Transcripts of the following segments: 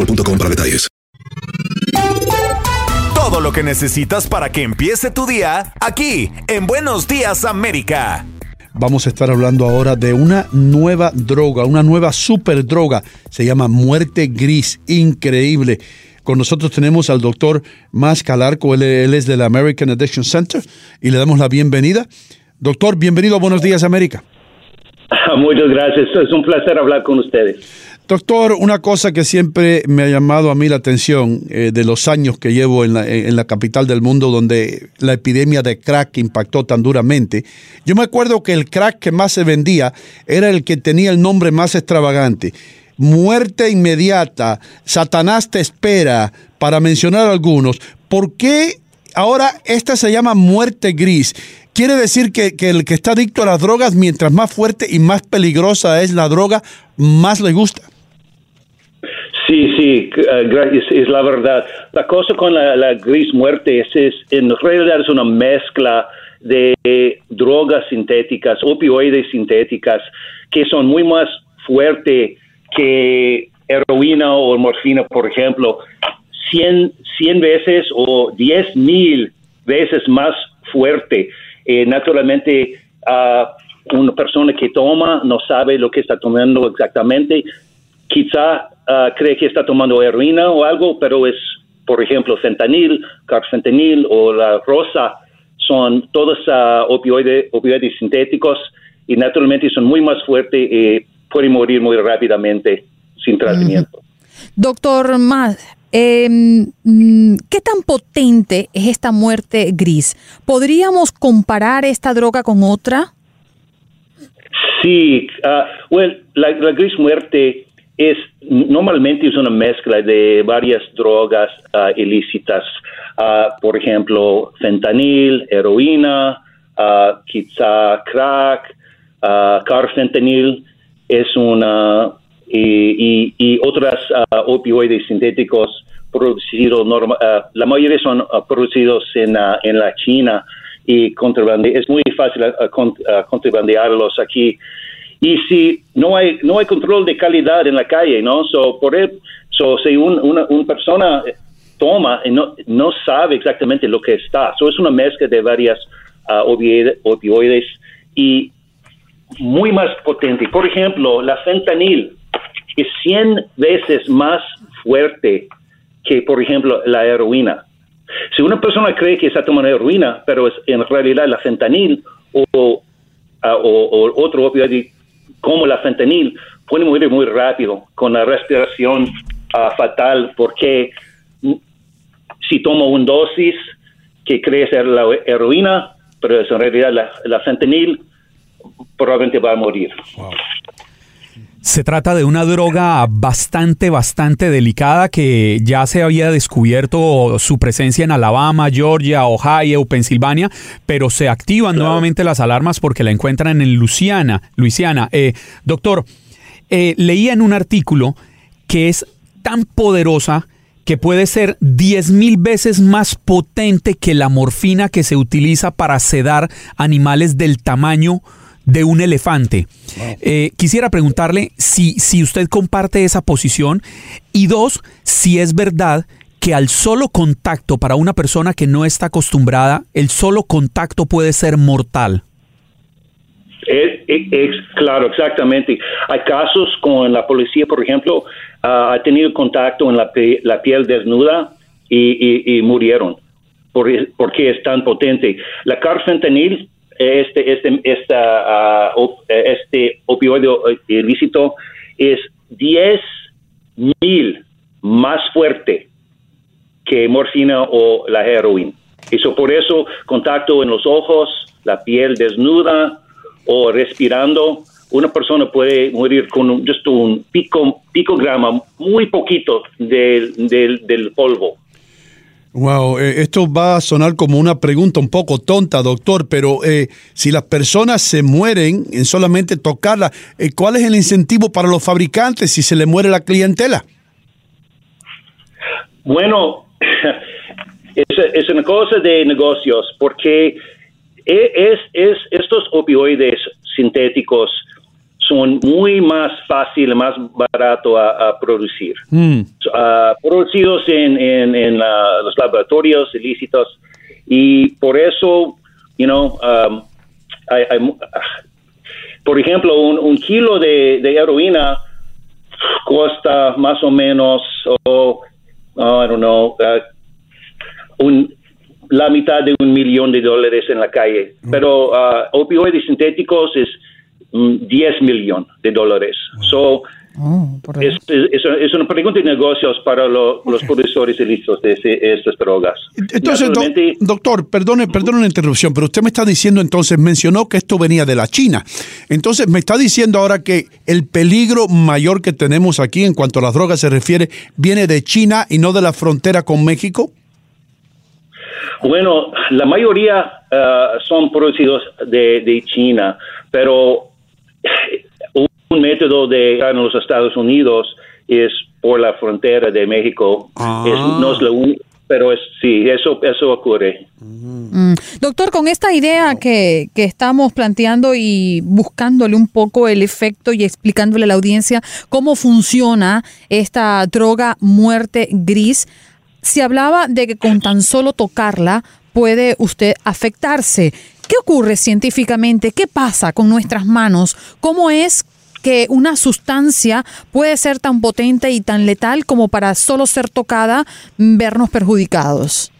boostmobile.com para detalles. Todo lo que necesitas para que empiece tu día aquí en Buenos Días América. Vamos a estar hablando ahora de una nueva droga, una nueva super droga. Se llama muerte gris. Increíble. Con nosotros tenemos al doctor Mas Calarco, él, él es del American Addiction Center y le damos la bienvenida. Doctor, bienvenido a Buenos Días América. Muchas gracias. Es un placer hablar con ustedes. Doctor, una cosa que siempre me ha llamado a mí la atención eh, de los años que llevo en la, capital del mundo donde la epidemia de crack impactó tan duramente, yo me acuerdo que el crack que más se vendía era el que tenía el nombre más extravagante. Muerte inmediata, Satanás te espera, para mencionar algunos. ¿Por qué ahora esta se llama muerte gris? Quiere decir que el que está adicto a las drogas, mientras más fuerte y más peligrosa es la droga, más le gusta. Sí, sí, uh, es, la verdad. La cosa con la, la gris muerte es, es, en realidad es una mezcla de drogas sintéticas, opioides sintéticas, que son muy más fuertes que heroína o morfina, por ejemplo, 100, 100 veces o 10 mil veces más fuerte. Eh, naturalmente, uh, una persona que toma no sabe lo que está tomando exactamente. Quizá uh, cree que está tomando heroína o algo, pero es, por ejemplo, fentanil, carfentanil o la rosa, son todos uh, opioides, opioides sintéticos y naturalmente son muy más fuertes y pueden morir muy rápidamente sin tratamiento. Doctor Mas, eh, ¿qué tan potente es esta muerte gris? ¿Podríamos comparar esta droga con otra? Sí, uh, well, la, la, gris muerte es normalmente es una mezcla de varias drogas uh, ilícitas, uh, por ejemplo, fentanil, heroína, quizá crack, carfentanil, es una y, y, y otras opioides sintéticos producidos, la mayoría son producidos en, en la China y es muy fácil contrabandearlos aquí y si no hay no hay control de calidad en la calle no so por so si un, una, una persona toma y no no sabe exactamente lo que está. So es una mezcla de varias uh, opioides, y muy más potente. Por ejemplo la fentanil es 100 veces más fuerte que por ejemplo la heroína. Si una persona cree que está tomando heroína pero es en realidad la fentanil o, o, o otro opioide como la fentanil puede morir muy rápido con la respiración ah, fatal porque si tomo un dosis que cree ser la heroína, pero es en realidad la, la fentanil, probablemente va a morir. Se trata de una droga bastante, bastante delicada que ya se había descubierto su presencia en Alabama, Georgia, Ohio, Pensilvania, pero se activan nuevamente las alarmas porque la encuentran en Luisiana. Luisiana. Eh, doctor, eh, leía en un artículo que es tan poderosa que puede ser 10 mil veces más potente que la morfina que se utiliza para sedar animales del tamaño de un elefante. Eh, quisiera preguntarle si, si usted comparte esa posición y dos, si es verdad que al solo contacto para una persona que no está acostumbrada, el solo contacto puede ser mortal. Es, claro, exactamente. Hay casos con la policía, por ejemplo, ah, ha tenido contacto en la, piel desnuda y, murieron porque es tan potente. La carfentanil este, este, esta, uh, este opioide ilícito es 10 mil más fuerte que morfina o la heroína. Eso por eso contacto en los ojos, la piel desnuda o respirando, una persona puede morir con un, just un pico, picograma muy poquito del, del, del polvo. Wow, eh, esto va a sonar como una pregunta un poco tonta, doctor, pero eh, si las personas se mueren en solamente tocarla, eh, ¿cuál es el incentivo para los fabricantes si se le muere la clientela? Bueno, es, una cosa de negocios, porque e, es, es estos opioides sintéticos son muy más fácil, más barato a, producir. Hmm. producidos en, en, los laboratorios ilícitos y por eso, you know, um, por ejemplo, un, kilo de, heroína cuesta más o menos, oh, I don't know, uh, un, la mitad de un millón de dólares en la calle. Hmm. Pero uh, opioides sintéticos es 10 millones de dólares. So, oh, es, es, una pregunta de negocios para los productores ilícitos de estas drogas. Entonces, doctor, perdone, perdone una interrupción, pero usted me está diciendo entonces, mencionó que esto venía de la China. Entonces, me está diciendo ahora que el peligro mayor que tenemos aquí en cuanto a las drogas se refiere viene de China y no de la frontera con México. Bueno, la mayoría ah, son producidos de, de China, pero un método de en los Estados Unidos es por la frontera de México. no es lo único, pero es, sí, eso, eso ocurre. Mm. Doctor, con esta idea que, que, estamos planteando y buscándole un poco el efecto y explicándole a la audiencia cómo funciona esta droga muerte gris, se hablaba de que con tan solo tocarla puede usted afectarse. ¿Qué ocurre científicamente? ¿Qué pasa con nuestras manos? ¿Cómo es que una sustancia puede ser tan potente y tan letal como para solo ser tocada vernos perjudicados?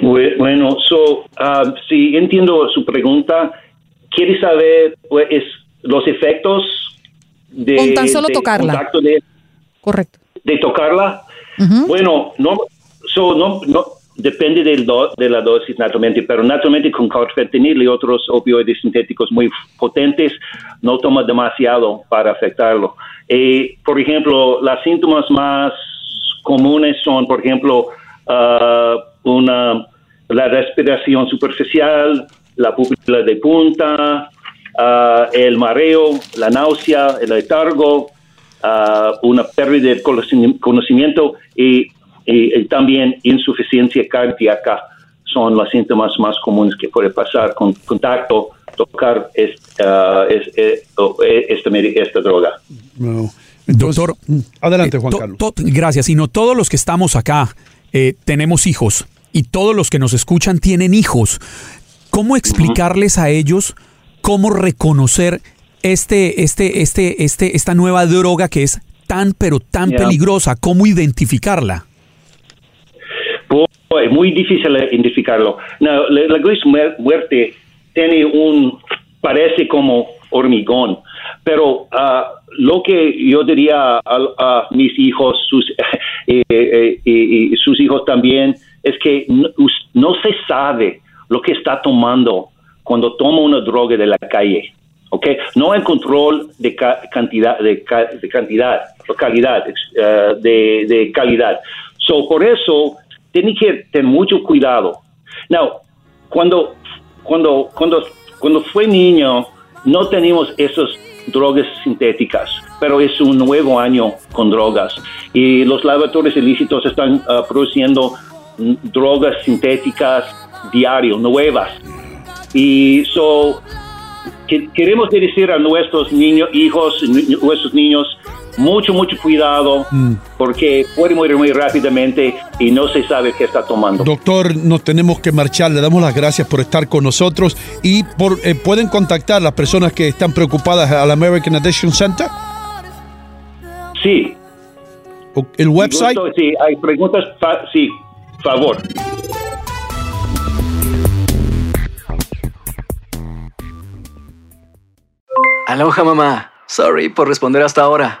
Bueno, so, uh, si entiendo su pregunta, quiere saber pues, los efectos de con tan solo tocarla. Correcto. De tocarla. Bueno, no, so, no, no, depende del de la dosis naturalmente, pero naturalmente con carfentanil y otros opioides sintéticos muy potentes no toma demasiado para afectarlo. Y, por ejemplo, los síntomas más comunes son, por ejemplo, uh, una, la respiración superficial, la pupila de punta, uh, el mareo, la náusea, el letargo, uh, una pérdida de conocimiento y y, también insuficiencia cardíaca son los síntomas más comunes que puede pasar con contacto, tocar esta, uh, eh, esta, droga. Doctor, mm, adelante Juan Carlos. gracias. Y no todos los que estamos acá eh, tenemos hijos y todos los que nos escuchan tienen hijos. ¿Cómo explicarles a ellos cómo reconocer este, este, este, este, esta nueva droga que es tan, pero tan peligrosa? ¿Cómo identificarla? Es muy difícil identificarlo. la, gris muerte tiene un, parece como hormigón, pero ah, lo que yo diría a, a mis hijos, sus, eh, eh, sus hijos también, es que no, no se sabe lo que está tomando cuando toma una droga de la calle. ¿ok? No hay control de ca- cantidad, de, ca- de cantidad, calidad, ex- eh, de, de calidad. So, por eso, tiene que tener mucho cuidado. Now, cuando, cuando, cuando, cuando fue niño, no teníamos esas drogas sintéticas, pero es un nuevo año con drogas. Y los laboratorios ilícitos están ah, produciendo mm, drogas sintéticas diario, nuevas. Y so, que- queremos decir a nuestros niños, hijos, nuestros niños, mucho, mucho cuidado, porque puede morir muy rápidamente y no se sabe qué está tomando. Doctor, nos tenemos que marchar. Le damos las gracias por estar con nosotros y por, eh, pueden contactar las personas que están preocupadas al American Addiction Center. Sí. El website. Gusto, sí, hay preguntas, fa- sí, favor. Aloha mamá. Sorry por responder hasta ahora.